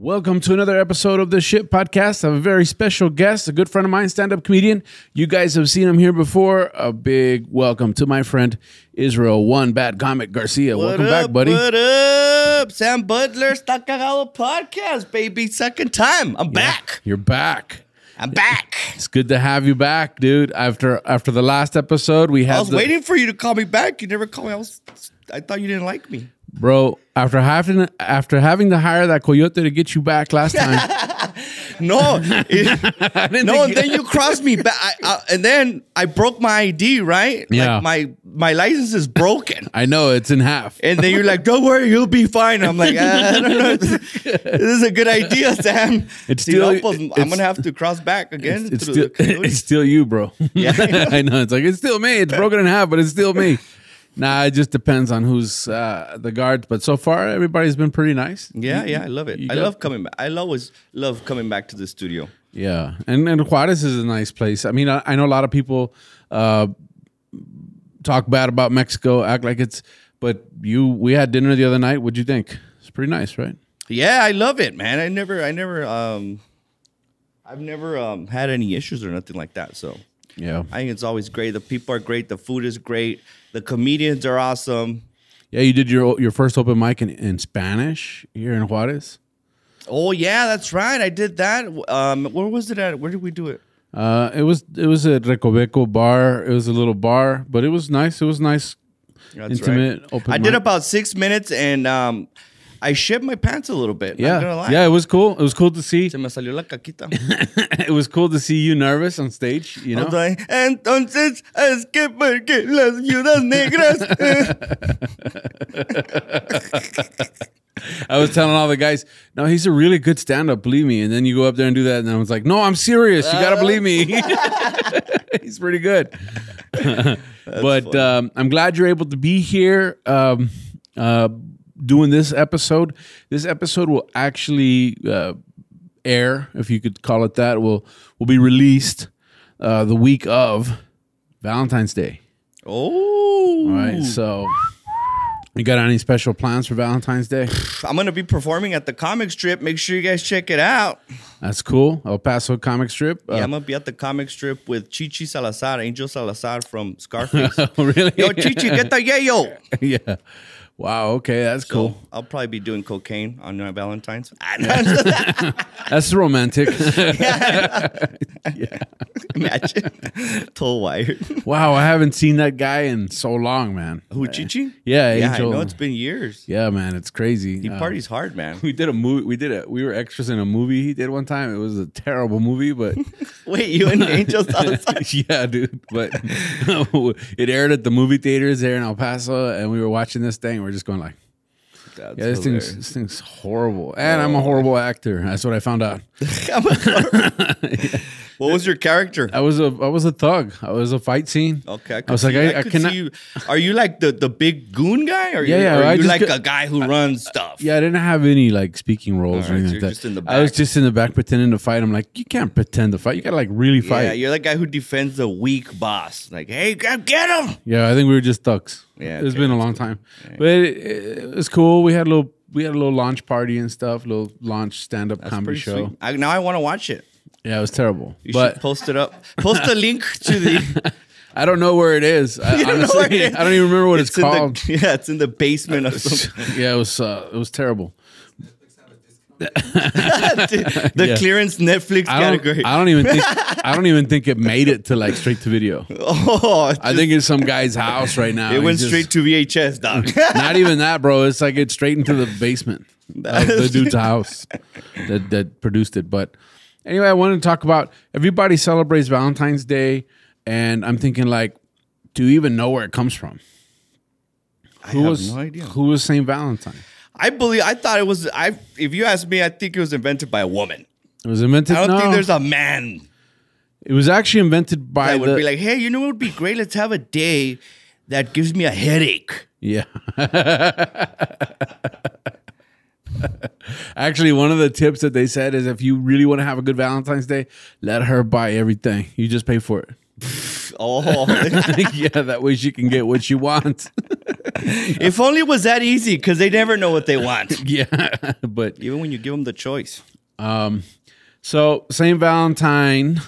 Welcome to another episode of the Shit Podcast. I have a very special guest, a good friend of mine, stand up comedian. You guys have seen him here before. A big welcome to my friend Israel One Bad Comic Garcia. welcome up, back, buddy. What up? Sam Butler, Está Cagado Podcast, baby. Second time. I'm back. You're back. I'm back. It's good to have you back, dude. After after the last episode, we had I was the- waiting for you to call me back. You never called me. I was. I thought you didn't like me. Bro. After having after having to hire that coyote to get you back last time, No, it- no. And then you crossed me back, I, I, and then I broke my ID. Right? Yeah. Like my my license is broken. I know it's in half. And then you're like, "Don't worry, you'll be fine." I'm like, "Ah, "I don't know. This is a good idea, Sam." It's still- pues, I'm gonna have to cross back again. It's through still it's still you, bro. Yeah. I know. It's like it's still me. It's broken in half, but it's still me. Nah, it just depends on who's uh, the guards. But so far, everybody's been pretty nice. Yeah, yeah, I love it. I got- love coming back. I always love coming back to the studio. Yeah, and and Juarez is a nice place. I mean, I, I know a lot of people uh, talk bad about Mexico, act like it's. But you, we had dinner the other night. What'd you think? It's pretty nice, right? Yeah, I love it, man. I never, I never, um, I've never um, had any issues or nothing like that. So Yeah, I think it's always great. The people are great. The food is great. The comedians are awesome. yeah. You did your your first open mic in, in Spanish here in Juarez. Oh yeah, that's right. I did that. Um, where was it at? Where did we do it? Uh, it was it was a Recoveco bar. It was a little bar, but it was nice. It was nice, That's intimate. right. Open. I did about six minutes and um, I shit my pants a little bit. Yeah, Not gonna lie. yeah. It was cool. It was cool to see. Se me salió la caquita. it was cool to see you nervous on stage. You I know. was like, Entonces es que porque las viudas negras. I was telling all the guys, no, he's a really good stand up, believe me. And then you go up there and do that. And I was like, no, I'm serious. You got to believe me. he's pretty good. but um, I'm glad you're able to be here um, uh, doing this episode. This episode will actually uh, air, if you could call it that, will, will be released uh, the week of Valentine's Day. oh, All right. So, you got any special plans for Valentine's Day? I'm gonna be performing at the comic strip. Make sure you guys check it out. That's cool. El Paso comic strip. Uh, yeah, I'm gonna be at the comic strip with Chichi Salazar, Angel Salazar from Scarface. oh, really? yo, Chichi, get the yayo. yeah. Wow. Okay, that's So cool. I'll probably be doing cocaine on my Valentine's. That's romantic. Imagine, toll wired. wow, I haven't seen that guy in so long, man. Who Chichi? Yeah, Yeah, I Angel. know it's been years. Yeah, man, it's crazy. He Uh, parties hard, man. we did a movie. We did it. We were extras in a movie he did one time. It was a terrible movie, but Wait, you and Angel Salazar? yeah, dude. But it aired at the movie theaters there in El Paso, and we were watching this thing. We're just going like, That's yeah, this thing's this thing's horrible, and I'm a horrible actor. That's what I found out. What was your character? I was a I was a thug. I was a fight scene. Okay, I, I was like, I, I could cannot. see you. Are you like the, the big goon guy? Or Yeah, you, yeah, I are you like get- a guy who runs stuff? Yeah, I didn't have any like speaking roles All or anything so like that. just in the I was just in the back pretending to fight. I'm like, you can't pretend to fight. You gotta like really fight. Yeah, you're the guy who defends the weak boss. Like, hey, get him. Yeah, I think we were just thugs. Yeah, it's okay, been a long time, but it, it was cool. We had a little we had a little launch party and stuff, little launch stand up comedy show. I, now I want to watch it. Yeah, it was terrible. You but should post it up. Post a link to the. I don't know where it is. I, You don't know honestly, where it is? I don't even remember what it's, the- called. yeah, it's in the basement of some, yeah, it was uh, it was terrible. the Yeah. clearance Netflix I category. I don't even think I don't even think it made it to like straight to video. oh, I think it's some guy's house right now. it went just- straight to VHS, dog. Not even that, bro. It's like it's straight into the basement of the dude's house that that produced it. But anyway, I wanted to talk about everybody celebrates Valentine's Day, and I'm thinking like, do you even know where it comes from? Who have was no idea. who was Saint Valentine? I believe. I thought it was. I. If you ask me, I think it was invented by a woman. It was invented. I don't no, think there's a man. It was actually invented by I would the be like, hey, you know what would be great? Let's have a day that gives me a headache. Yeah. Actually, one of the tips that they said is if you really want to have a good Valentine's Day, let her buy everything. You just pay for it. Oh, yeah, that way she can get what she wants. if only it was that easy because they never know what they want. yeah, but Even when you give them the choice. Um, so Saint Valentine,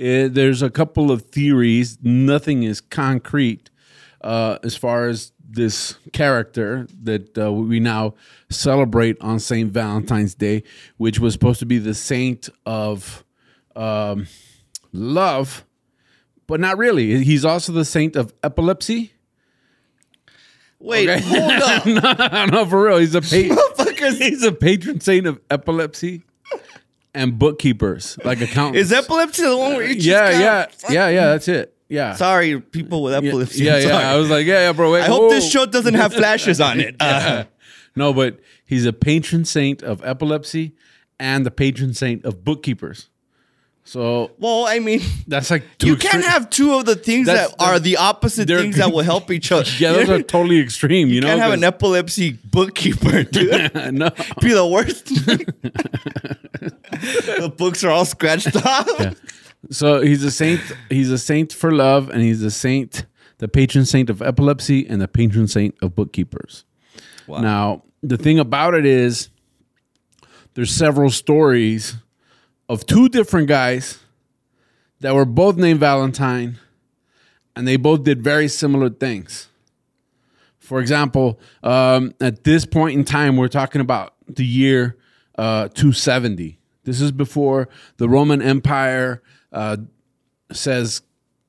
eh, there's a couple of theories. Nothing is concrete uh, as far as this character that uh, we now celebrate on Saint Valentine's Day, which was supposed to be the saint of um, love, but not really. He's also the saint of epilepsy. Wait, Okay. hold up. no, no, for real. He's a pa- he's a patron saint of epilepsy and bookkeepers, like accountants. Is epilepsy the one where you just yeah, got- yeah, yeah, yeah. That's it. Yeah. Sorry, people with yeah, epilepsy. yeah, yeah. I was like, yeah, yeah, bro. Wait, I hope this whoa. show doesn't have flashes on it. Uh, No, but he's a patron saint of epilepsy and the patron saint of bookkeepers. So well, I mean, that's like two you can't have two of the things that are the opposite things that will help each other. Yeah, those are totally extreme. You, know, can't have an epilepsy bookkeeper, dude. no. Be the worst. the books are all scratched off. So he's a saint. He's a saint for love, and he's a saint, the patron saint of epilepsy, and the patron saint of bookkeepers. Wow. Now, the thing about it is, there's several stories of two different guys that were both named Valentine, and they both did very similar things. For example, um, at this point in time, we're talking about the year uh, 270. This is before the Roman Empire uh, says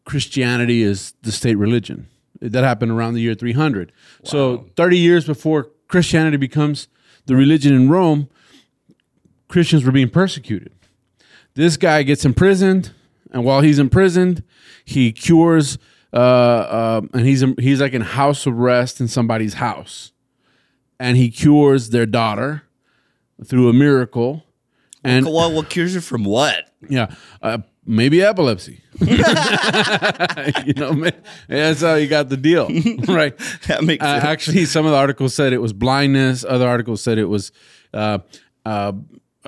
Christianity is the state religion. That happened around the year 300. So 30 years before Christianity becomes the religion in Rome, Christians were being persecuted. This guy gets imprisoned, and while he's imprisoned, he cures, uh, uh, and he's he's like in house arrest in somebody's house, and he cures their daughter through a miracle, and What, what cures you from what? yeah, uh, maybe epilepsy. you know, ma- that's how you got the deal, right? That makes Uh, sense. actually, some of the articles said it was blindness. Other articles said it was uh, uh,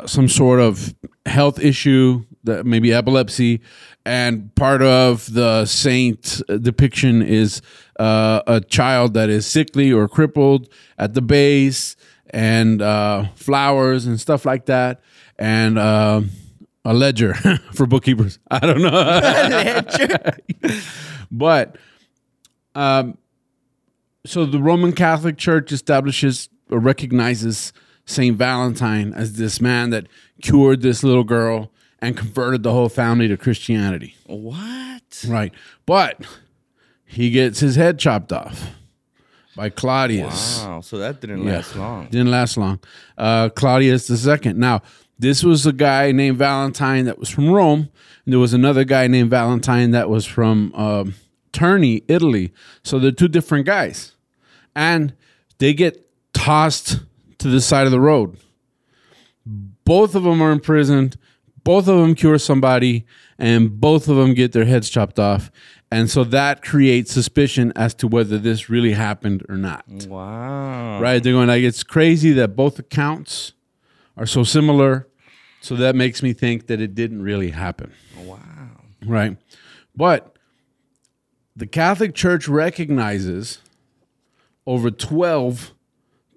some sort of health issue, that maybe epilepsy. And part of the saint depiction is uh, a child that is sickly or crippled at the base, and uh, flowers and stuff like that, and uh, a ledger for bookkeepers. I don't know, but um, so the Roman Catholic Church establishes or recognizes Saint Valentine as this man that cured this little girl and converted the whole family to Christianity. What? Right. But he gets his head chopped off by Claudius. Wow. So that didn't Yeah. last long. Didn't last long. Uh, Claudius the second. Now, this was a guy named Valentine that was from Rome. And there was another guy named Valentine that was from um, Terni, Italy. So they're two different guys, and they get tossed to the side of the road. Both of them are imprisoned. Both of them cure somebody, and both of them get their heads chopped off. And so that creates suspicion as to whether this really happened or not Wow. right? They're going like it's crazy that both accounts are so similar, so that makes me think that it didn't really happen, Wow. right? But the Catholic Church recognizes over twelve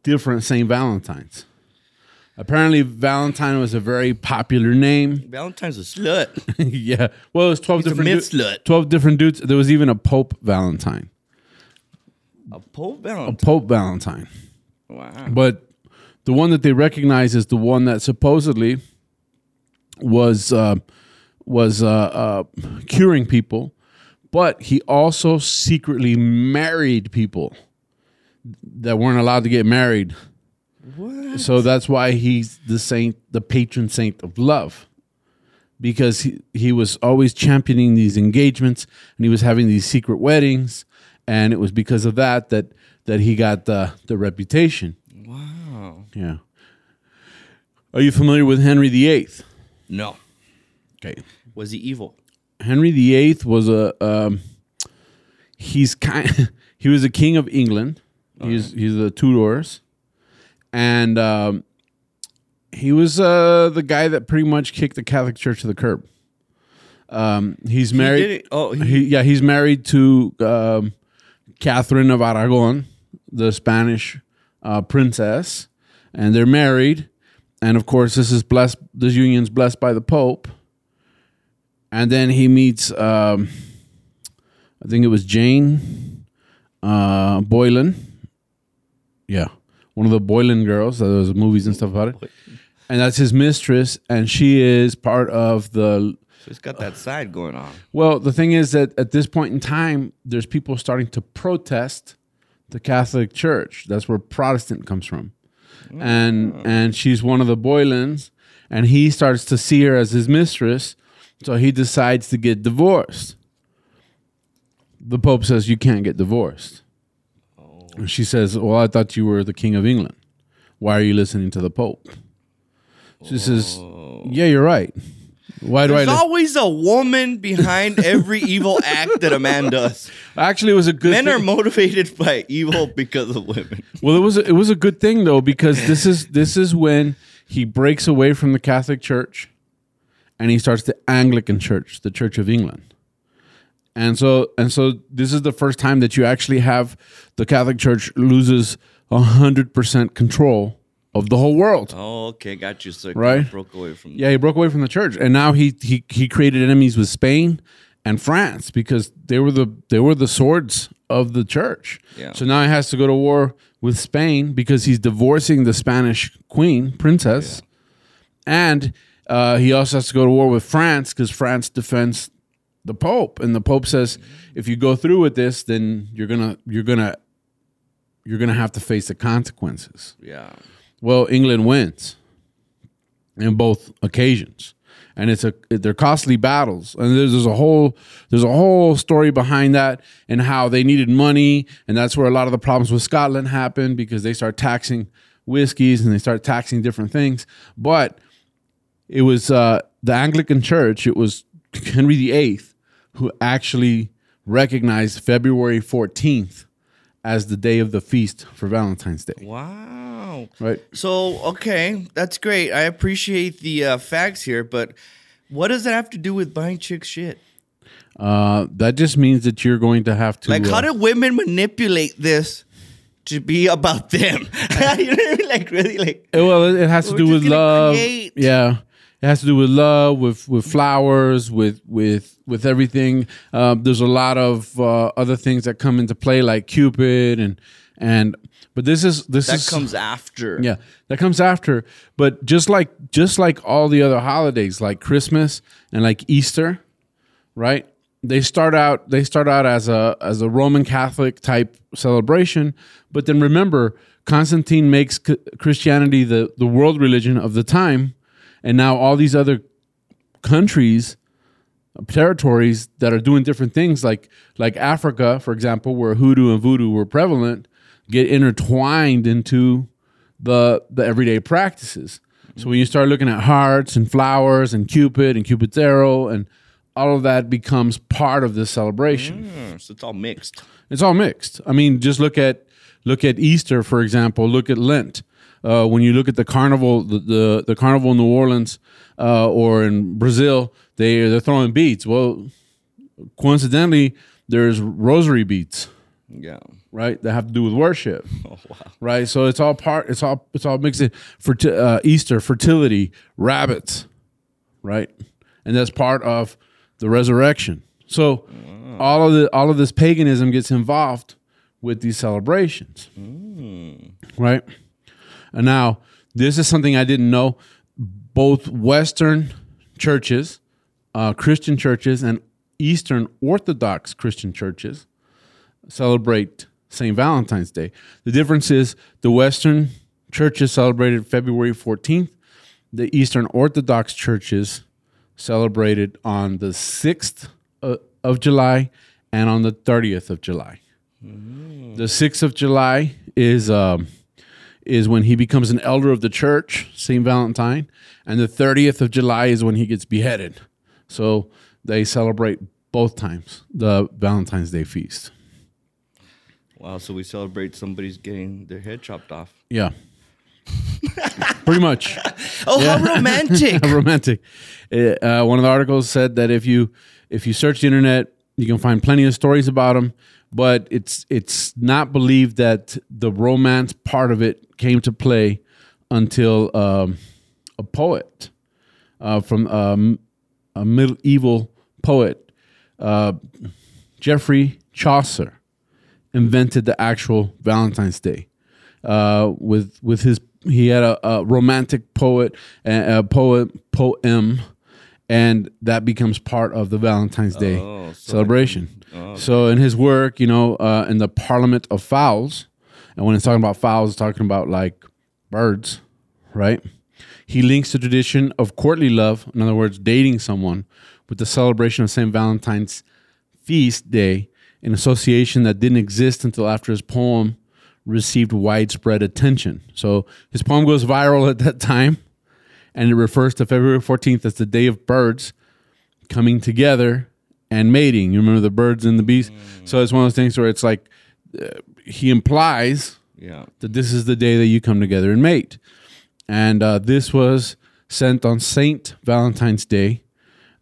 different Saint Valentines. Apparently, Valentine was a very popular name. Valentine's a slut. yeah, well, it was twelve He's a different mid du- slut. twelve different dudes. There was even a Pope Valentine, A Pope Valentine? a Valentine. Pope Valentine. Wow. But the one that they recognize is the one that supposedly was uh, was uh, uh, curing people, but he also secretly married people that weren't allowed to get married. What? So that's why he's the saint, the patron saint of love, because he, he was always championing these engagements and he was having these secret weddings, and it was because of that that that he got the the reputation. Wow. Yeah. Are you familiar with Henry VIII? No. Okay. Was he evil? Henry VIII was a um, he's kind he was a king of England. He's he's the Tudors, and um, he was uh, the guy that pretty much kicked the Catholic Church to the curb. Um, he's married. it- oh, he- he, yeah, he's married to um, Catherine of Aragon, the Spanish uh, princess, and they're married. And of course, this is blessed. This union's blessed by the Pope. And then he meets, um, I think it was Jane uh, Boylan. Yeah, one of the Boylan girls. There was movies and stuff about it. And that's his mistress, and she is part of the So he's got that side going on. well, the thing is that at this point in time, there's people starting to protest the Catholic Church. That's where Protestant comes from, and mm. and she's one of the Boylans, and he starts to see her as his mistress, so he decides to get divorced. The Pope says you can't get divorced. And she says, "Well, I thought you were the King of England. Why are you listening to the Pope?" She says, oh. "Yeah, you're right. Why do I?" There's li- always a woman behind every evil act that a man does. Actually, it was a good. Men thing. are motivated by evil because of women. Well, it was a, it was a good thing though because this is this is when he breaks away from the Catholic Church, and he starts the Anglican Church, the Church of England, and so and so this is the first time that you actually have the Catholic Church loses hundred percent control of the whole world. Oh, okay, got you. So Right. broke away from. Yeah, he broke away from the church, and now he he he created enemies with Spain and France because they were the they were the swords of the church. Yeah. So now he has to go to war with Spain because he's divorcing the Spanish queen princess, and uh, he also has to go to war with France because France defends the Pope, and the Pope says if you go through with this, then you're gonna you're gonna you're gonna have to face the consequences. Yeah. Well, England wins in both occasions, and it's a they're costly battles, and there's, there's a whole there's a whole story behind that and how they needed money, and that's where a lot of the problems with Scotland happened because they start taxing whiskeys and they start taxing different things, but it was uh, the Anglican Church. It was Henry VIII who actually recognized February 14th as the day of the feast for Valentine's Day. Wow. Right. So okay, that's great. I appreciate the uh, facts here, but what does that have to do with buying chicks shit? Uh, that just means that you're going to have to. Like, uh, how do women manipulate this to be about them? you know what I mean? Like, really, like. Uh, well, it, it has to do with love. create- Yeah, it has to do with love, with with flowers, with with with everything. Um, there's a lot of uh, other things that come into play, like Cupid and and. But this is this That is comes after. Yeah, that comes after. But just like just like all the other holidays, like Christmas and like Easter, right? They start out they start out as a as a Roman Catholic type celebration, but then remember Constantine makes Christianity the the world religion of the time, and now all these other countries territories that are doing different things like like Africa for example where hoodoo and voodoo were prevalent get intertwined into the the everyday practices so when you start looking at hearts and flowers and cupid and cupid's arrow and all of that becomes part of this celebration Hmm, so it's all mixed. it's all mixed. I mean, just look at look at Easter, for example. Look at Lent. Uh, when you look at the carnival, the the, the carnival in New Orleans uh, or in Brazil, they they're throwing beads. Well, coincidentally, there's rosary beads, Yeah. right? That have to do with worship, Oh wow. right? So it's all part. It's all it's all mixed in. For uh, Easter, fertility, rabbits, right? And that's part of the resurrection. So all of the all of this paganism gets involved with these celebrations, right? And now this is something I didn't know. Both Western churches, uh, Christian churches, and Eastern Orthodox Christian churches celebrate St. Valentine's Day. The difference is the Western churches celebrated February 14th, the Eastern Orthodox churches celebrated on the 6th uh, of July and on the 30th of July. The 6th of July is um, is when he becomes an elder of the church, St. Valentine, and the 30th of July is when he gets beheaded, So they celebrate both times the Valentine's Day feast. Wow. So we celebrate somebody's getting their head chopped off. Yeah. Pretty much. Oh, how romantic! romantic. Uh, uh, one of the articles said that if you if you search the internet, you can find plenty of stories about them. But it's it's not believed that the romance part of it came to play until um, a poet uh, from um, a medieval poet, uh, Geoffrey Chaucer, invented the actual Valentine's Day uh, with with his he had a, a romantic poet a poet poem and that becomes part of the Valentine's Day Oh, so celebration. So in his work, you know, uh, in the Parliament of Fowls, and when it's talking about fowls, it's talking about like birds, right? He links the tradition of courtly love, in other words, dating someone, with the celebration of St. Valentine's feast day, an association that didn't exist until after his poem received widespread attention. So his poem goes viral at that time, and it refers to February 14th as the day of birds coming together and mating. You remember the birds and the bees? So it's one of those things where it's like uh, he implies Yeah. that this is the day that you come together and mate. And uh, this was sent on Saint Valentine's Day,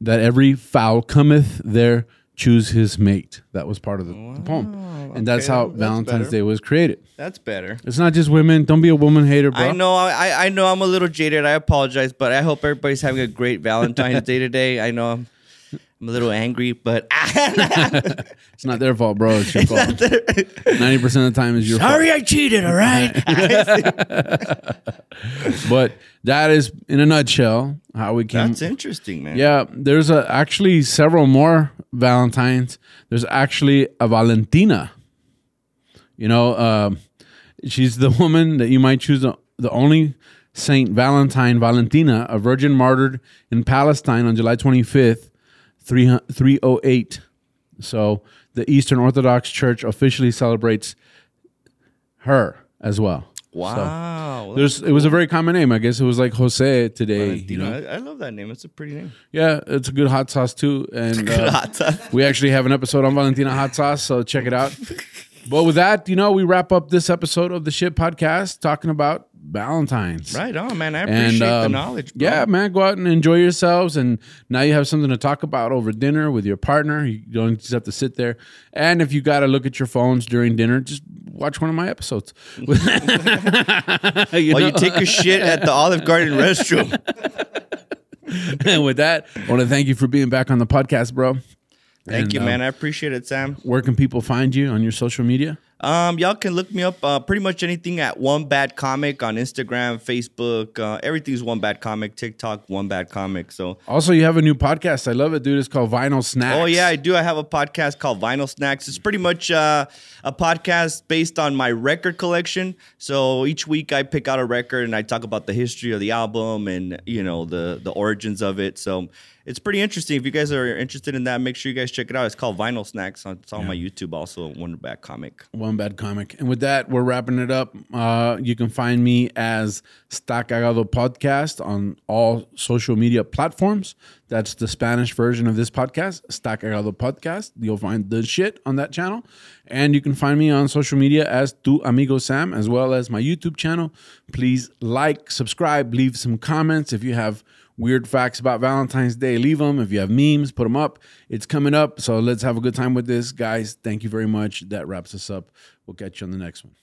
that every fowl cometh there choose his mate. That was part of the, the poem, and that's okay, how that's Valentine's better. Day was created. That's better. It's not just women. Don't be a woman hater, bro. I know, I, I know, I'm a little jaded. I apologize, but I hope everybody's having a great Valentine's Day today. I know I'm, I'm a little angry, but It's not their fault, bro. It's your fault. Ninety percent of the time is your fault. sorry I cheated. All right. But that is, in a nutshell, how we came. That's interesting, man. Yeah, there's a, actually several more Valentines. There's actually a Valentina. You know, um, she's the woman that you might choose, the, the only Saint Valentine Valentina, a virgin martyred in Palestine on July 25th, 300 308. So the Eastern Orthodox Church officially celebrates her as well. Wow. There's it was a very common name. I guess it was like Jose today. You know? I, I love that name. It's a pretty name. Yeah, it's a good hot sauce too. And uh, we actually have an episode on Valentina hot sauce, so check it out. but with that, you know, we wrap up this episode of the Shit Podcast talking about Valentine's. Right on, man. I appreciate the um, knowledge. Bro. Yeah, man, go out and enjoy yourselves. And now you have something to talk about over dinner with your partner. You don't just have to sit there. And if you got to look at your phones during dinner, just watch one of my episodes. You While you take a shit at the Olive Garden restroom. and with that, I want to thank you for being back on the podcast, bro. Thank And, you, um, man. I appreciate it, Sam. Where can people find you on your social media? Um, y'all can look me up uh, pretty much anything at One Bad Comic on Instagram, Facebook. Uh, everything's One Bad Comic. TikTok, One Bad Comic. So, Also, you have a new podcast. I love it, dude. It's called Vinyl Snacks. oh yeah, I do. I have a podcast called Vinyl Snacks. It's pretty much uh, a podcast based on my record collection. So each week I pick out a record and I talk about the history of the album and you know the the origins of it. So it's pretty interesting. If you guys are interested in that, make sure you guys check it out. It's called Vinyl Snacks. It's on my YouTube also. One Bad Comic. One Bad Comic. And with that, we're wrapping it up. Uh, you can find me as Está Cagado Podcast on all social media platforms. That's the Spanish version of this podcast, Está Cagado Podcast. You'll find the shit on that channel. And you can find me on social media as Tu Amigo Sam, as well as my YouTube channel. Please like, subscribe, leave some comments. If you have weird facts about Valentine's Day, leave them. If you have memes, put them up. It's coming up. So let's have a good time with this. Guys, thank you very much. That wraps us up. We'll catch you on the next one.